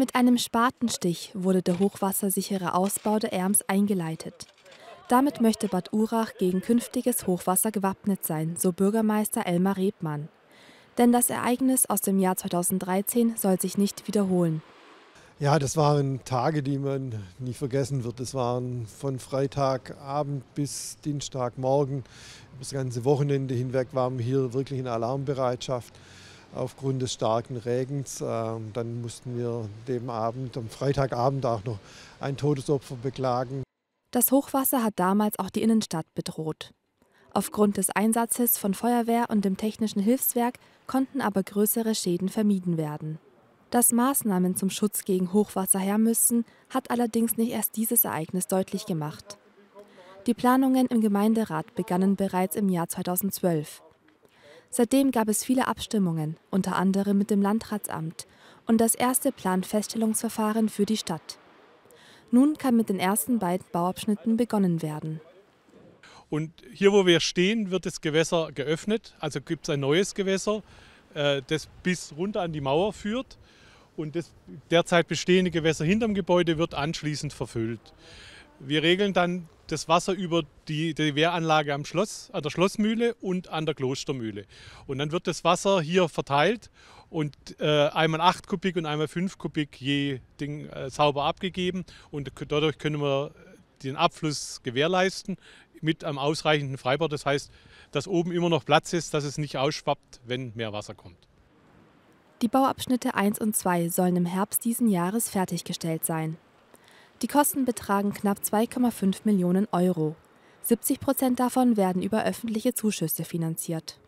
Mit einem Spatenstich wurde der hochwassersichere Ausbau der Erms eingeleitet. Damit möchte Bad Urach gegen künftiges Hochwasser gewappnet sein, so Bürgermeister Elmar Rebmann. Denn das Ereignis aus dem Jahr 2013 soll sich nicht wiederholen. Ja, das waren Tage, die man nie vergessen wird. Das waren von Freitagabend bis Dienstagmorgen. Das ganze Wochenende hinweg waren wir hier wirklich in Alarmbereitschaft aufgrund des starken Regens. Ähm, dann mussten wir dem Abend, am Freitagabend auch noch ein Todesopfer beklagen. Das Hochwasser hat damals auch die Innenstadt bedroht. Aufgrund des Einsatzes von Feuerwehr und dem Technischen Hilfswerk konnten aber größere Schäden vermieden werden. Dass Maßnahmen zum Schutz gegen Hochwasser her müssen, hat allerdings nicht erst dieses Ereignis deutlich gemacht. Die Planungen im Gemeinderat begannen bereits im Jahr 2012. Seitdem gab es viele Abstimmungen, unter anderem mit dem Landratsamt, und das erste Planfeststellungsverfahren für die Stadt. Nun kann mit den ersten beiden Bauabschnitten begonnen werden. Und hier, wo wir stehen, wird das Gewässer geöffnet. Also gibt es ein neues Gewässer, äh, das bis runter an die Mauer führt. Und das derzeit bestehende Gewässer hinterm Gebäude wird anschließend verfüllt. Wir regeln dann das Wasser über die, die Wehranlage am Schloss, an der Schlossmühle und an der Klostermühle. Und dann wird das Wasser hier verteilt und äh, einmal 8 Kubik und einmal 5 Kubik je Ding äh, sauber abgegeben. Und dadurch können wir den Abfluss gewährleisten mit einem ausreichenden Freibau. Das heißt, dass oben immer noch Platz ist, dass es nicht ausschwappt, wenn mehr Wasser kommt. Die Bauabschnitte 1 und 2 sollen im Herbst diesen Jahres fertiggestellt sein. Die Kosten betragen knapp 2,5 Millionen Euro. 70 Prozent davon werden über öffentliche Zuschüsse finanziert.